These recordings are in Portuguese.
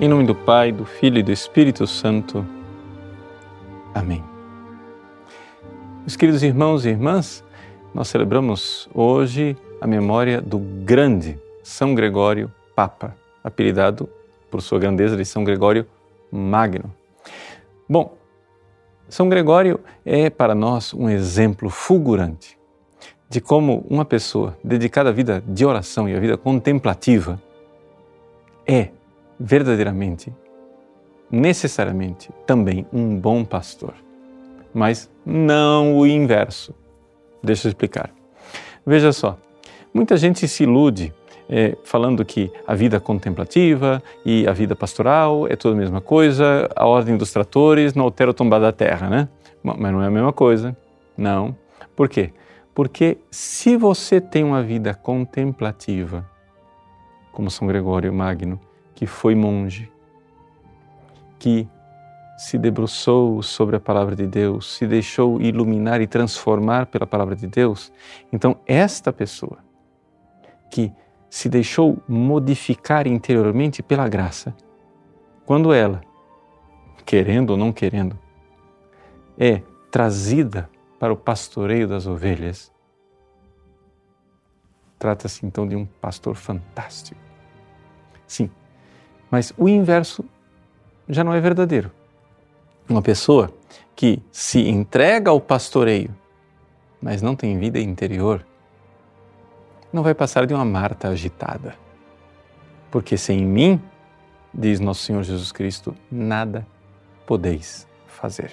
Em nome do Pai, do Filho e do Espírito Santo. Amém. Meus queridos irmãos e irmãs, nós celebramos hoje a memória do grande São Gregório Papa, apelidado por sua grandeza de São Gregório Magno. Bom, São Gregório é para nós um exemplo fulgurante de como uma pessoa dedicada à vida de oração e à vida contemplativa é verdadeiramente, necessariamente, também um bom pastor. Mas não o inverso. Deixa eu explicar. Veja só, muita gente se ilude é, falando que a vida contemplativa e a vida pastoral é tudo a mesma coisa, a ordem dos tratores não altera o tombar da terra, né? Mas não é a mesma coisa. Não. Por quê? Porque se você tem uma vida contemplativa, como São Gregório Magno, que foi monge, que se debruçou sobre a palavra de Deus, se deixou iluminar e transformar pela palavra de Deus, então esta pessoa que se deixou modificar interiormente pela graça, quando ela, querendo ou não querendo, é trazida para o pastoreio das ovelhas, trata-se então de um pastor fantástico. Sim, mas o inverso já não é verdadeiro. Uma pessoa que se entrega ao pastoreio, mas não tem vida interior, não vai passar de uma Marta agitada. Porque sem mim, diz nosso Senhor Jesus Cristo, nada podeis fazer.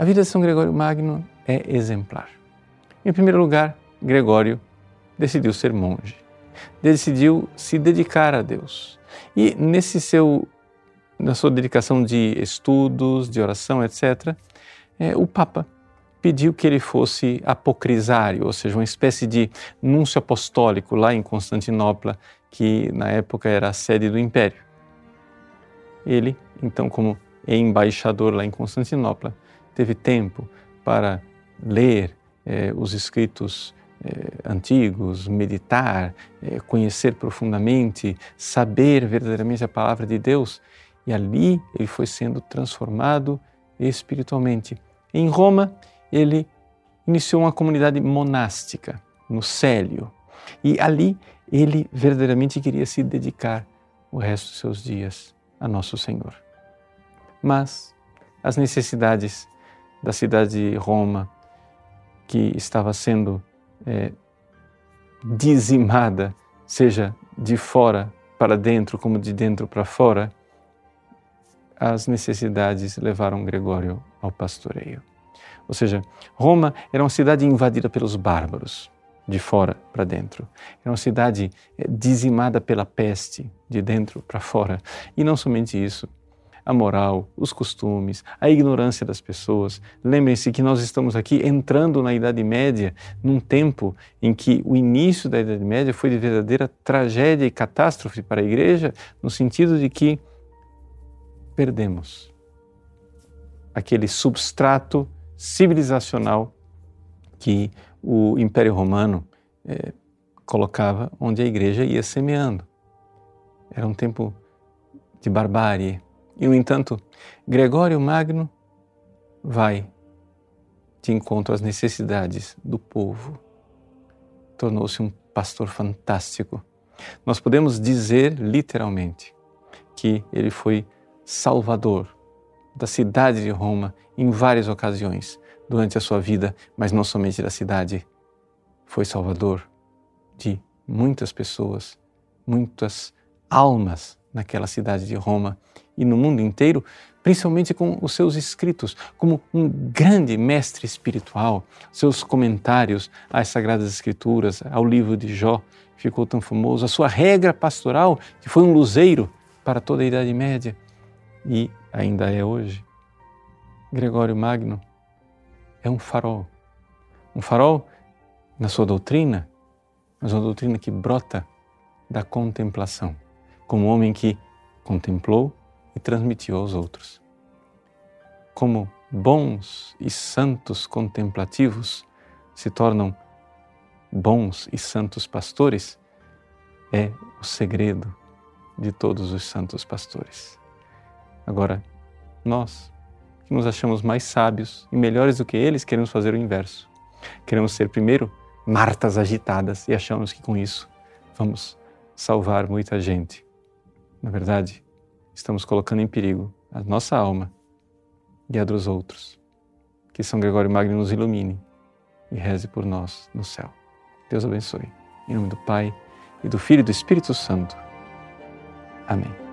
A vida de São Gregório Magno é exemplar. Em primeiro lugar, Gregório decidiu ser monge. Decidiu se dedicar a Deus. E nesse seu, na sua dedicação de estudos, de oração, etc., é, o Papa pediu que ele fosse apocrisário, ou seja, uma espécie de núncio apostólico lá em Constantinopla, que na época era a sede do império. Ele, então, como embaixador lá em Constantinopla, teve tempo para ler eh, os escritos eh, antigos, meditar, eh, conhecer profundamente, saber verdadeiramente a palavra de Deus. E ali ele foi sendo transformado espiritualmente. Em Roma, ele iniciou uma comunidade monástica no Célio. E ali ele verdadeiramente queria se dedicar o resto dos seus dias a Nosso Senhor. Mas as necessidades da cidade de Roma, que estava sendo é, dizimada, seja de fora para dentro como de dentro para fora, as necessidades levaram Gregório ao pastoreio. Ou seja, Roma era uma cidade invadida pelos bárbaros, de fora para dentro. Era uma cidade é, dizimada pela peste, de dentro para fora. E não somente isso, a moral, os costumes, a ignorância das pessoas. Lembrem-se que nós estamos aqui entrando na Idade Média, num tempo em que o início da Idade Média foi de verdadeira tragédia e catástrofe para a Igreja, no sentido de que perdemos aquele substrato civilizacional que o Império Romano eh, colocava onde a Igreja ia semeando. Era um tempo de barbárie, e, no entanto, Gregório Magno vai de encontro às necessidades do povo. Tornou-se um pastor fantástico. Nós podemos dizer literalmente que ele foi salvador da cidade de Roma em várias ocasiões durante a sua vida, mas não somente da cidade. Foi salvador de muitas pessoas, muitas almas naquela cidade de Roma e no mundo inteiro, principalmente com os seus escritos, como um grande mestre espiritual, seus comentários às Sagradas Escrituras, ao livro de Jó, ficou tão famoso, a sua regra pastoral, que foi um luzeiro para toda a Idade Média e ainda é hoje. Gregório Magno é um farol. Um farol na sua doutrina, mas uma doutrina que brota da contemplação como homem que contemplou e transmitiu aos outros. Como bons e santos contemplativos se tornam bons e santos pastores é o segredo de todos os santos pastores. Agora, nós, que nos achamos mais sábios e melhores do que eles, queremos fazer o inverso. Queremos ser primeiro Martas agitadas e achamos que com isso vamos salvar muita gente. Na verdade, estamos colocando em perigo a nossa alma e a dos outros. Que São Gregório Magno nos ilumine e reze por nós no céu. Deus abençoe. Em nome do Pai, e do Filho e do Espírito Santo. Amém.